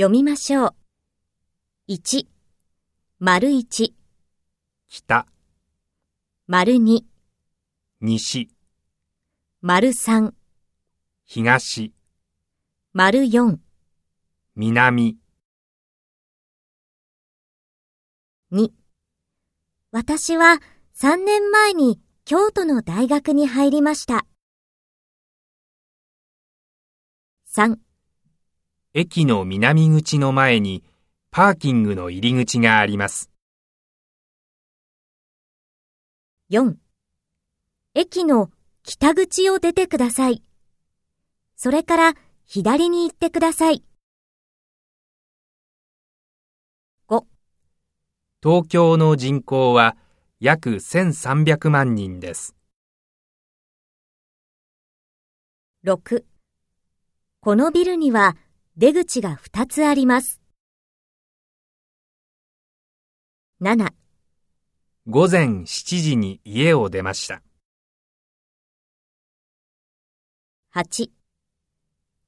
読みましょう。1、丸1、北、丸2、西、丸3、東、丸4、南、2。私は3年前に京都の大学に入りました。3、駅の南口の前にパーキングの入り口があります。4。駅の北口を出てください。それから左に行ってください。東京の人口は約1300万人です。6。このビルには出口が2つあります。7。午前7時に家を出ました。8。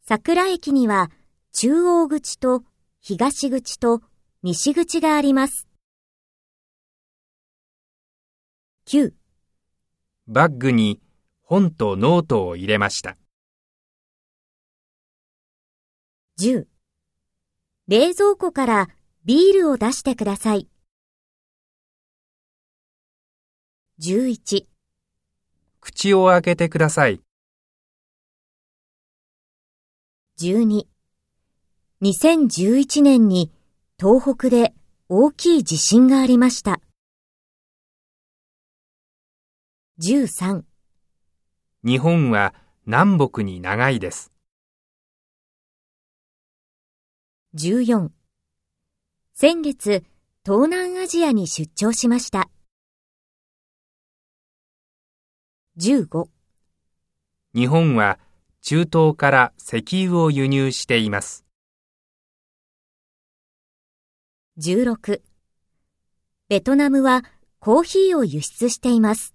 桜駅には中央口と東口と西口があります。9。バッグに本とノートを入れました。10。冷蔵庫からビールを出してください。11。口を開けてください。12。2011年に東北で大きい地震がありました。13。日本は南北に長いです。14。先月、東南アジアに出張しました。15。日本は中東から石油を輸入しています。16。ベトナムはコーヒーを輸出しています。